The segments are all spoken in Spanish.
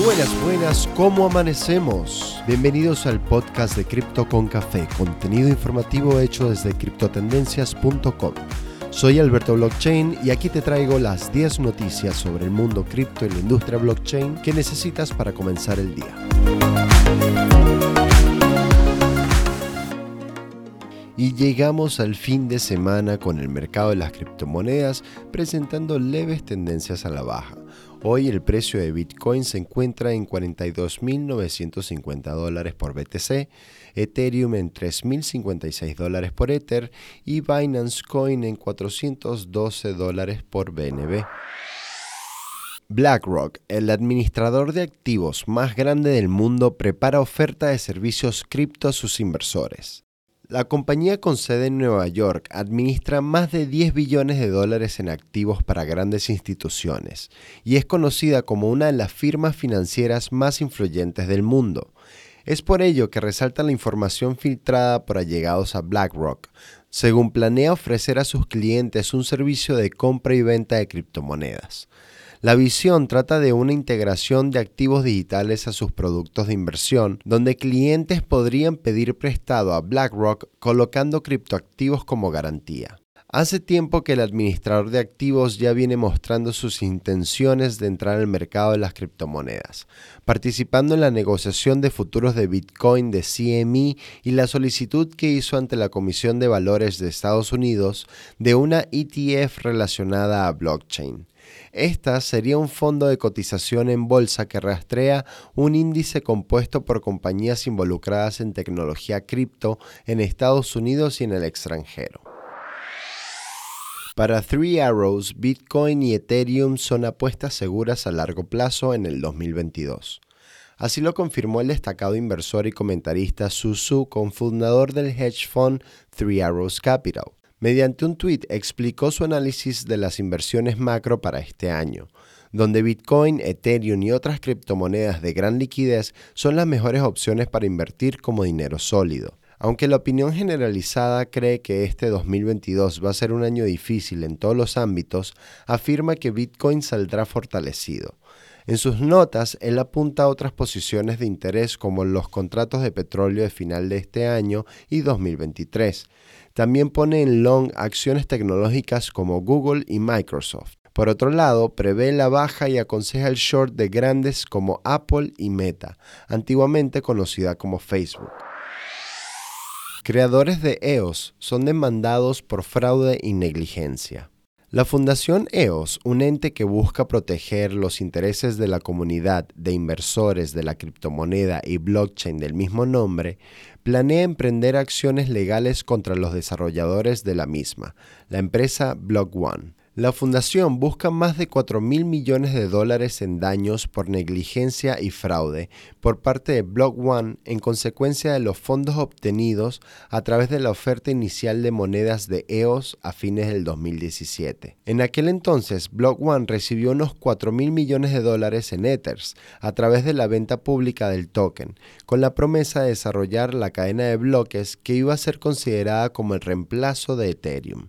Buenas, buenas, ¿cómo amanecemos? Bienvenidos al podcast de Cripto con Café, contenido informativo hecho desde criptotendencias.com. Soy Alberto Blockchain y aquí te traigo las 10 noticias sobre el mundo cripto y la industria blockchain que necesitas para comenzar el día. Y llegamos al fin de semana con el mercado de las criptomonedas presentando leves tendencias a la baja. Hoy el precio de Bitcoin se encuentra en 42.950 dólares por BTC, Ethereum en 3.056 dólares por Ether y Binance Coin en 412 dólares por BNB. BlackRock, el administrador de activos más grande del mundo, prepara oferta de servicios cripto a sus inversores. La compañía con sede en Nueva York administra más de 10 billones de dólares en activos para grandes instituciones y es conocida como una de las firmas financieras más influyentes del mundo. Es por ello que resalta la información filtrada por allegados a BlackRock, según planea ofrecer a sus clientes un servicio de compra y venta de criptomonedas. La visión trata de una integración de activos digitales a sus productos de inversión, donde clientes podrían pedir prestado a BlackRock colocando criptoactivos como garantía. Hace tiempo que el administrador de activos ya viene mostrando sus intenciones de entrar al mercado de las criptomonedas, participando en la negociación de futuros de Bitcoin de CME y la solicitud que hizo ante la Comisión de Valores de Estados Unidos de una ETF relacionada a blockchain. Esta sería un fondo de cotización en bolsa que rastrea un índice compuesto por compañías involucradas en tecnología cripto en Estados Unidos y en el extranjero. Para Three Arrows, Bitcoin y Ethereum son apuestas seguras a largo plazo en el 2022. Así lo confirmó el destacado inversor y comentarista Susu, cofundador del hedge fund Three Arrows Capital. Mediante un tweet explicó su análisis de las inversiones macro para este año, donde Bitcoin, Ethereum y otras criptomonedas de gran liquidez son las mejores opciones para invertir como dinero sólido. Aunque la opinión generalizada cree que este 2022 va a ser un año difícil en todos los ámbitos, afirma que Bitcoin saldrá fortalecido. En sus notas, él apunta a otras posiciones de interés como los contratos de petróleo de final de este año y 2023. También pone en long acciones tecnológicas como Google y Microsoft. Por otro lado, prevé la baja y aconseja el short de grandes como Apple y Meta, antiguamente conocida como Facebook. Creadores de EOS son demandados por fraude y negligencia. La Fundación EOS, un ente que busca proteger los intereses de la comunidad de inversores de la criptomoneda y blockchain del mismo nombre, planea emprender acciones legales contra los desarrolladores de la misma, la empresa Block One. La fundación busca más de 4 mil millones de dólares en daños por negligencia y fraude por parte de Block One en consecuencia de los fondos obtenidos a través de la oferta inicial de monedas de EOS a fines del 2017. En aquel entonces, Block One recibió unos 4 mil millones de dólares en Ethers a través de la venta pública del token, con la promesa de desarrollar la cadena de bloques que iba a ser considerada como el reemplazo de Ethereum.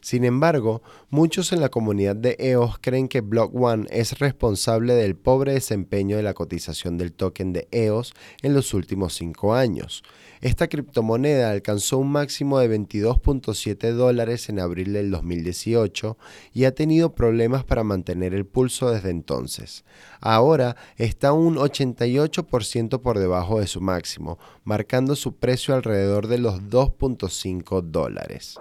Sin embargo, muchos en la comunidad de EOS creen que Block One es responsable del pobre desempeño de la cotización del token de EOS en los últimos cinco años. Esta criptomoneda alcanzó un máximo de 22.7 dólares en abril del 2018 y ha tenido problemas para mantener el pulso desde entonces. Ahora está un 88% por debajo de su máximo, marcando su precio alrededor de los 2.5 dólares.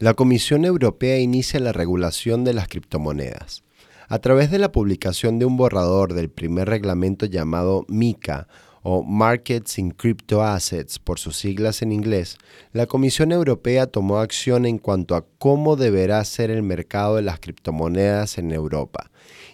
La Comisión Europea inicia la regulación de las criptomonedas. A través de la publicación de un borrador del primer reglamento llamado MICA o Markets in Crypto Assets por sus siglas en inglés, la Comisión Europea tomó acción en cuanto a cómo deberá ser el mercado de las criptomonedas en Europa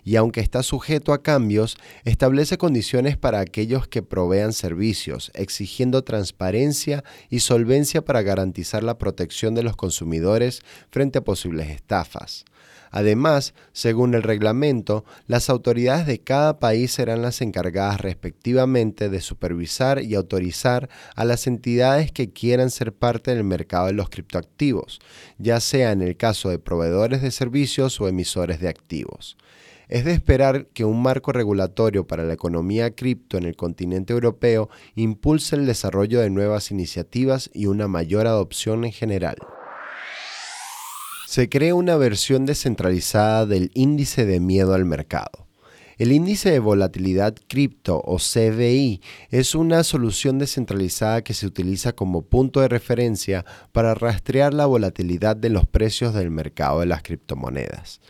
y aunque está sujeto a cambios, establece condiciones para aquellos que provean servicios, exigiendo transparencia y solvencia para garantizar la protección de los consumidores frente a posibles estafas. Además, según el reglamento, las autoridades de cada país serán las encargadas respectivamente de supervisar y autorizar a las entidades que quieran ser parte del mercado de los criptoactivos, ya sea en el caso de proveedores de servicios o emisores de activos. Es de esperar que un marco regulatorio para la economía cripto en el continente europeo impulse el desarrollo de nuevas iniciativas y una mayor adopción en general. Se crea una versión descentralizada del índice de miedo al mercado. El índice de volatilidad cripto o CVI es una solución descentralizada que se utiliza como punto de referencia para rastrear la volatilidad de los precios del mercado de las criptomonedas.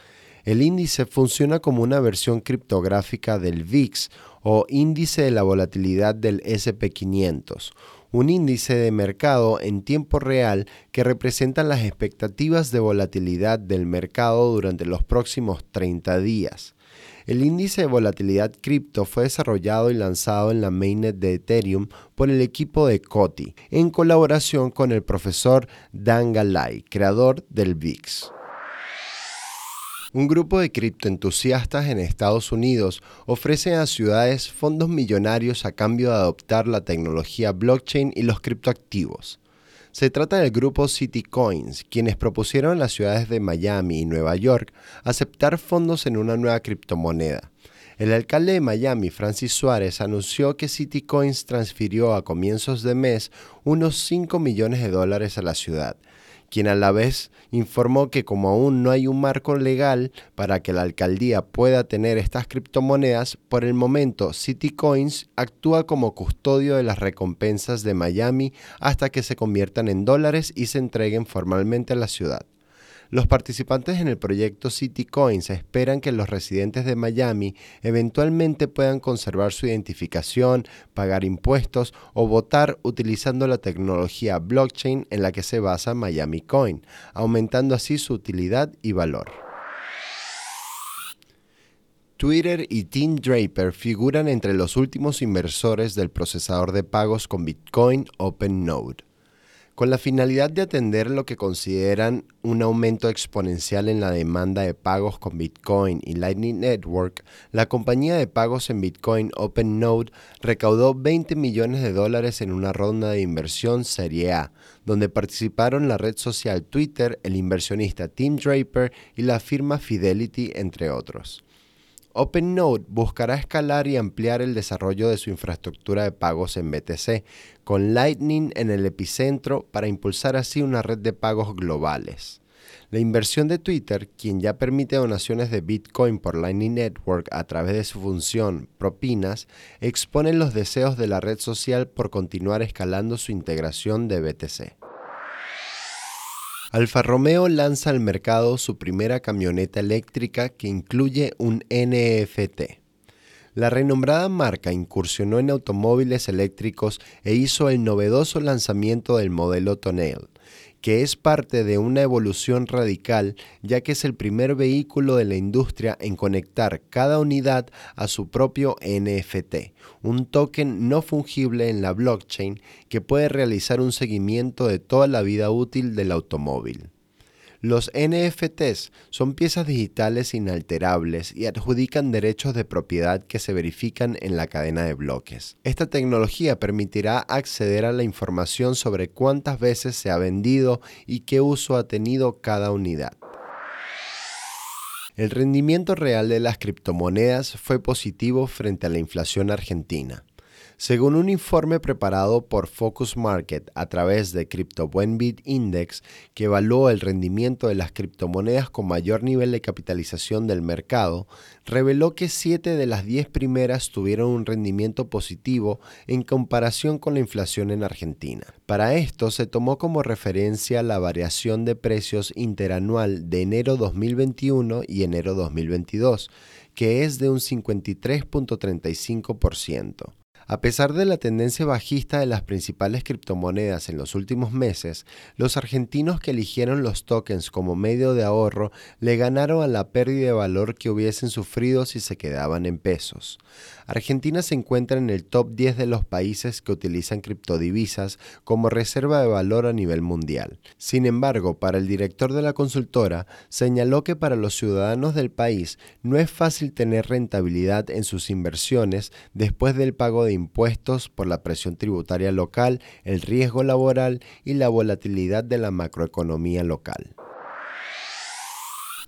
El índice funciona como una versión criptográfica del VIX o índice de la volatilidad del SP500, un índice de mercado en tiempo real que representa las expectativas de volatilidad del mercado durante los próximos 30 días. El índice de volatilidad cripto fue desarrollado y lanzado en la mainnet de Ethereum por el equipo de Coti, en colaboración con el profesor Dan Galay, creador del VIX. Un grupo de criptoentusiastas en Estados Unidos ofrece a ciudades fondos millonarios a cambio de adoptar la tecnología blockchain y los criptoactivos. Se trata del grupo Citycoins, quienes propusieron a las ciudades de Miami y Nueva York aceptar fondos en una nueva criptomoneda. El alcalde de Miami, Francis Suárez, anunció que Citycoins transfirió a comienzos de mes unos 5 millones de dólares a la ciudad, quien a la vez informó que como aún no hay un marco legal para que la alcaldía pueda tener estas criptomonedas, por el momento Citycoins actúa como custodio de las recompensas de Miami hasta que se conviertan en dólares y se entreguen formalmente a la ciudad. Los participantes en el proyecto CityCoins esperan que los residentes de Miami eventualmente puedan conservar su identificación, pagar impuestos o votar utilizando la tecnología blockchain en la que se basa Miami Coin, aumentando así su utilidad y valor. Twitter y Tim Draper figuran entre los últimos inversores del procesador de pagos con Bitcoin OpenNode. Con la finalidad de atender lo que consideran un aumento exponencial en la demanda de pagos con Bitcoin y Lightning Network, la compañía de pagos en Bitcoin OpenNode recaudó 20 millones de dólares en una ronda de inversión Serie A, donde participaron la red social Twitter, el inversionista Tim Draper y la firma Fidelity, entre otros. OpenNode buscará escalar y ampliar el desarrollo de su infraestructura de pagos en BTC, con Lightning en el epicentro para impulsar así una red de pagos globales. La inversión de Twitter, quien ya permite donaciones de Bitcoin por Lightning Network a través de su función propinas, expone los deseos de la red social por continuar escalando su integración de BTC. Alfa Romeo lanza al mercado su primera camioneta eléctrica que incluye un NFT. La renombrada marca incursionó en automóviles eléctricos e hizo el novedoso lanzamiento del modelo Tonale, que es parte de una evolución radical ya que es el primer vehículo de la industria en conectar cada unidad a su propio NFT, un token no fungible en la blockchain que puede realizar un seguimiento de toda la vida útil del automóvil. Los NFTs son piezas digitales inalterables y adjudican derechos de propiedad que se verifican en la cadena de bloques. Esta tecnología permitirá acceder a la información sobre cuántas veces se ha vendido y qué uso ha tenido cada unidad. El rendimiento real de las criptomonedas fue positivo frente a la inflación argentina. Según un informe preparado por Focus Market a través de CryptoBuenBit Index, que evaluó el rendimiento de las criptomonedas con mayor nivel de capitalización del mercado, reveló que 7 de las 10 primeras tuvieron un rendimiento positivo en comparación con la inflación en Argentina. Para esto se tomó como referencia la variación de precios interanual de enero 2021 y enero 2022, que es de un 53.35%. A pesar de la tendencia bajista de las principales criptomonedas en los últimos meses, los argentinos que eligieron los tokens como medio de ahorro le ganaron a la pérdida de valor que hubiesen sufrido si se quedaban en pesos. Argentina se encuentra en el top 10 de los países que utilizan criptodivisas como reserva de valor a nivel mundial. Sin embargo, para el director de la consultora, señaló que para los ciudadanos del país no es fácil tener rentabilidad en sus inversiones después del pago de impuestos por la presión tributaria local, el riesgo laboral y la volatilidad de la macroeconomía local.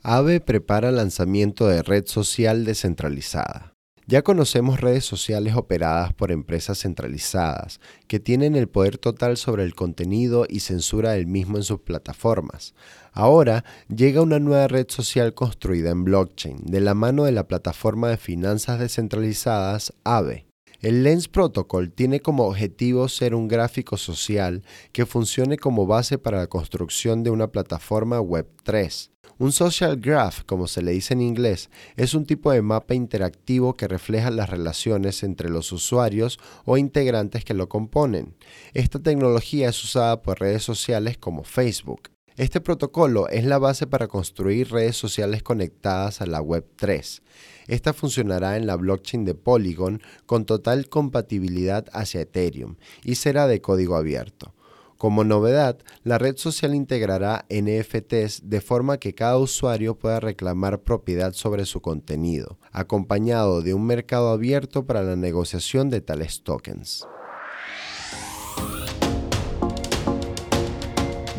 AVE prepara lanzamiento de red social descentralizada. Ya conocemos redes sociales operadas por empresas centralizadas, que tienen el poder total sobre el contenido y censura del mismo en sus plataformas. Ahora llega una nueva red social construida en blockchain, de la mano de la plataforma de finanzas descentralizadas AVE. El Lens Protocol tiene como objetivo ser un gráfico social que funcione como base para la construcción de una plataforma Web3. Un social graph, como se le dice en inglés, es un tipo de mapa interactivo que refleja las relaciones entre los usuarios o integrantes que lo componen. Esta tecnología es usada por redes sociales como Facebook. Este protocolo es la base para construir redes sociales conectadas a la Web3. Esta funcionará en la blockchain de Polygon con total compatibilidad hacia Ethereum y será de código abierto. Como novedad, la red social integrará NFTs de forma que cada usuario pueda reclamar propiedad sobre su contenido, acompañado de un mercado abierto para la negociación de tales tokens.